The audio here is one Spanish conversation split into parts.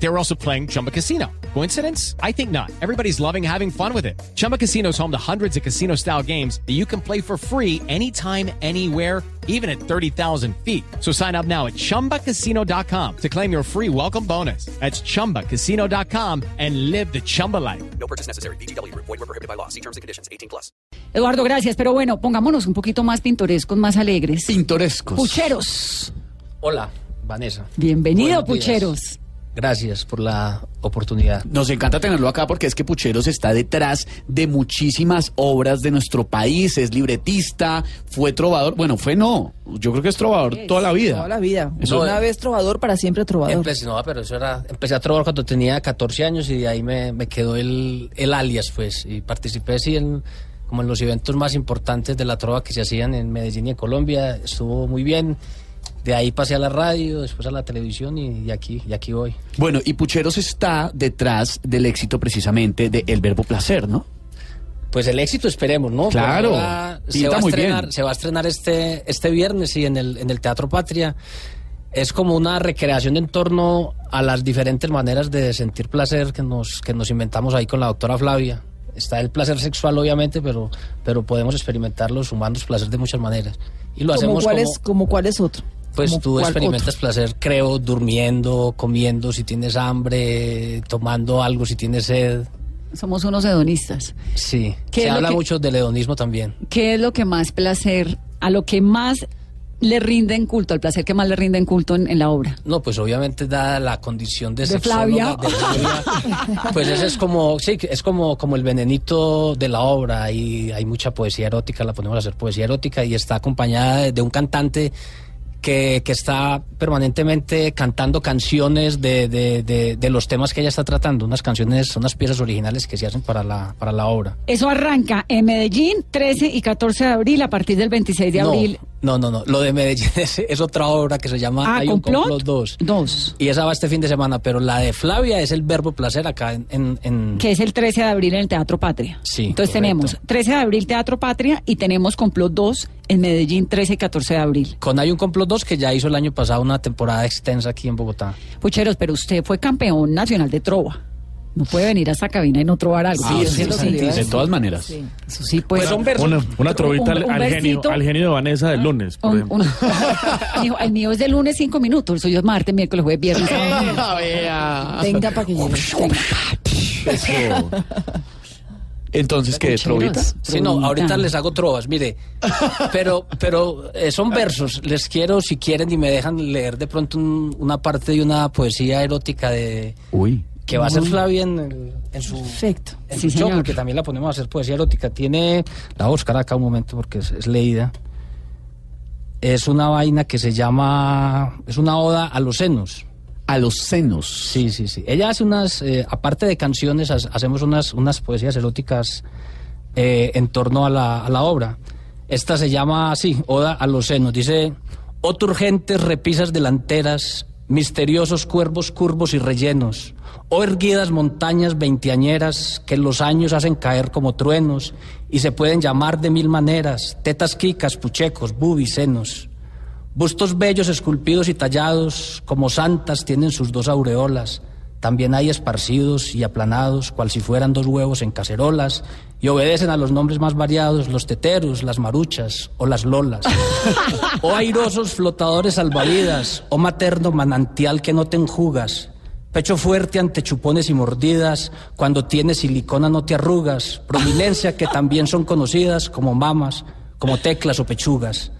They were also playing Chumba Casino. Coincidence? I think not. Everybody's loving having fun with it. Chumba Casino is home to hundreds of casino style games that you can play for free anytime, anywhere, even at 30,000 feet. So sign up now at chumbacasino.com to claim your free welcome bonus. That's chumbacasino.com and live the Chumba life. No purchase necessary. BGW. Void were prohibited by law. See terms and conditions. 18 plus. Eduardo, gracias. Pero bueno, pongámonos un poquito más pintorescos, más alegres. Pintorescos. Pucheros. Hola, Vanessa. Bienvenido, Buenos días. Gracias por la oportunidad. Nos encanta tenerlo acá porque es que Pucheros está detrás de muchísimas obras de nuestro país, es libretista, fue trovador, bueno, fue no, yo creo que es trovador toda la vida. Toda la vida. Eso- Una vez trovador, para siempre trovador. Empecé, no, pero eso era, empecé a trabajar cuando tenía 14 años y de ahí me, me quedó el, el alias, pues, y participé sí en, como en los eventos más importantes de la trova que se hacían en Medellín y en Colombia, estuvo muy bien. De ahí pasé a la radio, después a la televisión y, y aquí, y aquí voy. Bueno, y Pucheros está detrás del éxito precisamente de El Verbo Placer, ¿no? Pues el éxito esperemos, ¿no? Claro, ahora se va, a muy estrenar, bien. se va a estrenar este, este viernes y en el, en el Teatro Patria. Es como una recreación en torno a las diferentes maneras de sentir placer que nos, que nos inventamos ahí con la doctora Flavia. Está el placer sexual, obviamente, pero, pero podemos experimentar los humanos placer de muchas maneras. Y lo ¿Como hacemos cuál, como, es, como cuál es otro? Pues ¿Como tú experimentas otro? placer, creo, durmiendo, comiendo, si tienes hambre, tomando algo, si tienes sed. Somos unos hedonistas. Sí, ¿Qué se habla que- mucho del hedonismo también. ¿Qué es lo que más placer, a lo que más le rinden culto, al placer que más le rinden culto en, en la obra? No, pues obviamente dada la condición de, De Flavia. de Flavia, pues ese es como, sí, es como, como el venenito de la obra. Hay, hay mucha poesía erótica, la ponemos a hacer poesía erótica y está acompañada de, de un cantante que, que está permanentemente cantando canciones de, de, de, de los temas que ella está tratando, unas canciones, unas piezas originales que se hacen para la, para la obra. Eso arranca en Medellín 13 y 14 de abril a partir del 26 de No, abril. No, no, no, lo de Medellín es, es otra obra que se llama Ah, Hay un ¿complot? complot 2. Dos. Y esa va este fin de semana, pero la de Flavia es el verbo placer acá en... en- en- Que es el 13 de abril en el Teatro Patria. Sí, Entonces correcto. tenemos 13 de abril Teatro Patria y tenemos Complot 2 en Medellín 13 y 14 de abril. Con Hay un complot 2 que ya hizo el año pasado una temporada extensa aquí en Bogotá. Pucheros, pero usted fue campeón nacional de trova. No puede venir a esta cabina y no trobar algo. Sí, Eso sí, sí, de todas maneras. Sí. Eso sí, pues. Pues son versos. Una, una trovita Un- al, un al genio, versito. al genio de Vanessa del lunes, por Un- ejemplo. un- Mijo, el mío es de lunes cinco minutos, el suyo es martes, miércoles, jueves, viernes. Ah, vea. Venga para que. Eso. Entonces, ¿qué? ¿Trovita? Pucheros, Sí, no, ahorita les hago trovas, mire. Pero, pero eh, son versos. Les quiero, si quieren, y me dejan leer de pronto un- una parte de una poesía erótica de Uy. Que va a ser Flavia en, el- en su, Perfecto. en Sí, su show, porque también la ponemos a hacer poesía erótica. Tiene, la voy a buscar acá un momento porque es, es leída. Es una vaina que se llama, es una oda a los senos. A los senos. Sí, sí, sí. Ella hace unas, eh, aparte de canciones, ha- hacemos unas, unas poesías eróticas eh, en torno a la, a la obra. Esta se llama así, Oda a los senos. Dice, oh turgentes repisas delanteras, misteriosos cuervos curvos y rellenos, oh erguidas montañas veinteañeras que los años hacen caer como truenos y se pueden llamar de mil maneras, tetas quicas, puchecos, bubis, senos. Bustos bellos esculpidos y tallados, como santas, tienen sus dos aureolas. También hay esparcidos y aplanados, cual si fueran dos huevos en cacerolas, y obedecen a los nombres más variados, los teteros, las maruchas o las lolas. o airosos flotadores salvavidas, o materno manantial que no te enjugas. Pecho fuerte ante chupones y mordidas, cuando tienes silicona no te arrugas. Prominencia que también son conocidas como mamas, como teclas o pechugas.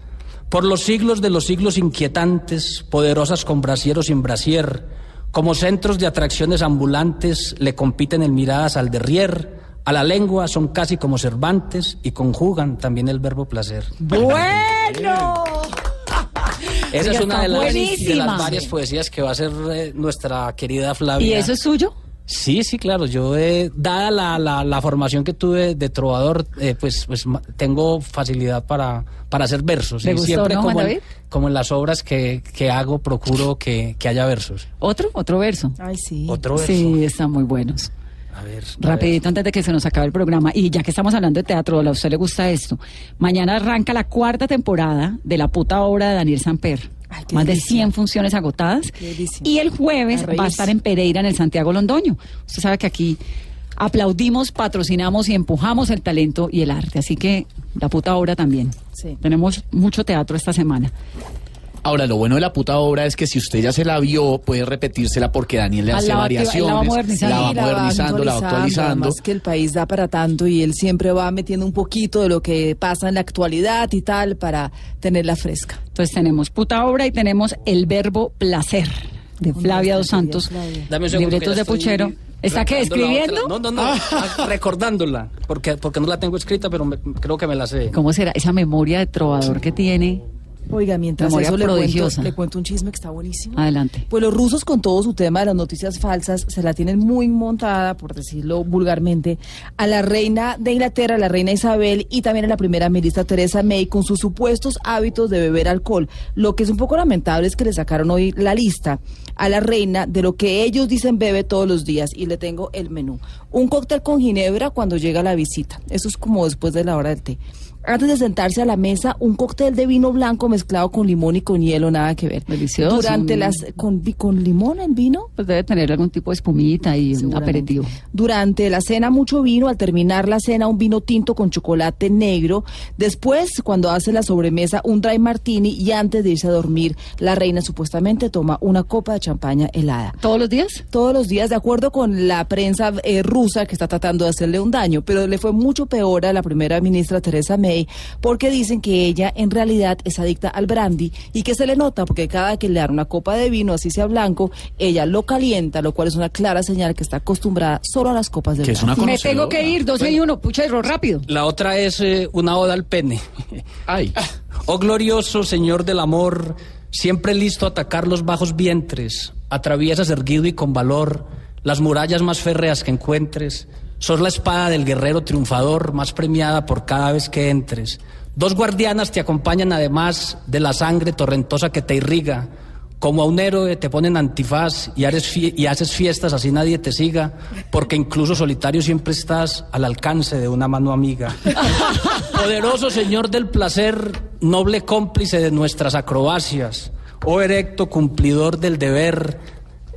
Por los siglos de los siglos inquietantes, poderosas con brasieros sin brasier, como centros de atracciones ambulantes, le compiten en miradas al derrier, a la lengua son casi como Cervantes y conjugan también el verbo placer. Bueno. Esa es una de las, de buenísima. las varias poesías que va a hacer eh, nuestra querida Flavia. ¿Y eso es suyo? Sí, sí, claro. Yo, eh, dada la, la, la formación que tuve de trovador, eh, pues, pues tengo facilidad para, para hacer versos. ¿Le y gustó, siempre no, como, Juan en, como en las obras que, que hago, procuro que, que haya versos. ¿Otro? ¿Otro verso? Ay, sí. Otro verso. Sí, están muy buenos. A ver. a Rapidito antes de que se nos acabe el programa. Y ya que estamos hablando de teatro, a usted le gusta esto. Mañana arranca la cuarta temporada de la puta obra de Daniel Samper. Ay, Más de delicia. 100 funciones agotadas. Y el jueves va a estar en Pereira, en el Santiago Londoño. Usted sabe que aquí aplaudimos, patrocinamos y empujamos el talento y el arte. Así que la puta obra también. Sí. Tenemos mucho teatro esta semana. Ahora, lo bueno de la puta obra es que si usted ya se la vio, puede repetírsela porque Daniel le hace la va activa- variaciones, la va modernizando. la va modernizando, la va actualizando. Además que el país da para tanto y él siempre va metiendo un poquito de lo que pasa en la actualidad y tal para tenerla fresca. Entonces tenemos puta obra y tenemos el verbo placer de Flavia dos Santos. Dame un segundo libretos de Puchero. ¿Está qué? ¿Escribiendo? No, no, no, ah, recordándola, porque, porque no la tengo escrita, pero me- creo que me la sé. ¿Cómo será esa memoria de trovador que tiene? Oiga, mientras Memoria eso le cuento, le cuento un chisme que está buenísimo. Adelante. Pues los rusos con todo su tema de las noticias falsas se la tienen muy montada, por decirlo vulgarmente, a la reina de Inglaterra, la reina Isabel y también a la primera ministra Teresa May con sus supuestos hábitos de beber alcohol. Lo que es un poco lamentable es que le sacaron hoy la lista a la reina de lo que ellos dicen bebe todos los días y le tengo el menú. Un cóctel con ginebra cuando llega la visita. Eso es como después de la hora del té. Antes de sentarse a la mesa, un cóctel de vino blanco mezclado con limón y con hielo, nada que ver. Delicioso. Durante las con, limón en vino. Pues debe tener algún tipo de espumita y un aperitivo. Durante la cena mucho vino, al terminar la cena un vino tinto con chocolate negro. Después, cuando hace la sobremesa, un dry martini y antes de irse a dormir, la reina supuestamente toma una copa de champaña helada. ¿Todos los días? Todos los días, de acuerdo con la prensa eh, rusa que está tratando de hacerle un daño, pero le fue mucho peor a la primera ministra Teresa May porque dicen que ella en realidad es adicta al brandy y que se le nota porque cada que le dan una copa de vino, así sea blanco, ella lo calienta, lo cual es una clara señal que está acostumbrada solo a las copas de Que es brandy. una Me tengo que ir, 12 y 1, puchero, rápido. La otra es eh, una oda al pene. Ay, Oh glorioso Señor del amor, siempre listo a atacar los bajos vientres, atraviesas erguido y con valor las murallas más férreas que encuentres. Sos la espada del guerrero triunfador, más premiada por cada vez que entres. Dos guardianas te acompañan además de la sangre torrentosa que te irriga. Como a un héroe te ponen antifaz y, haces fie- y haces fiestas así nadie te siga, porque incluso solitario siempre estás al alcance de una mano amiga. Poderoso Señor del placer, noble cómplice de nuestras acrobacias, oh erecto cumplidor del deber,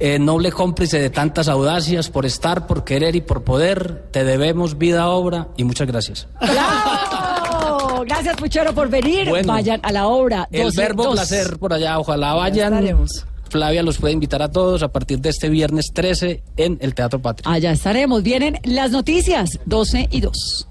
eh, noble cómplice de tantas audacias, por estar, por querer y por poder, te debemos vida, obra y muchas gracias. ¡Bravo! Gracias, puchero, por venir. Bueno. Vayan a la obra. El 12, verbo 2. placer por allá, ojalá vayan. estaremos. Flavia los puede invitar a todos a partir de este viernes 13 en el Teatro Patria. Allá estaremos. Vienen las noticias, 12 y 2.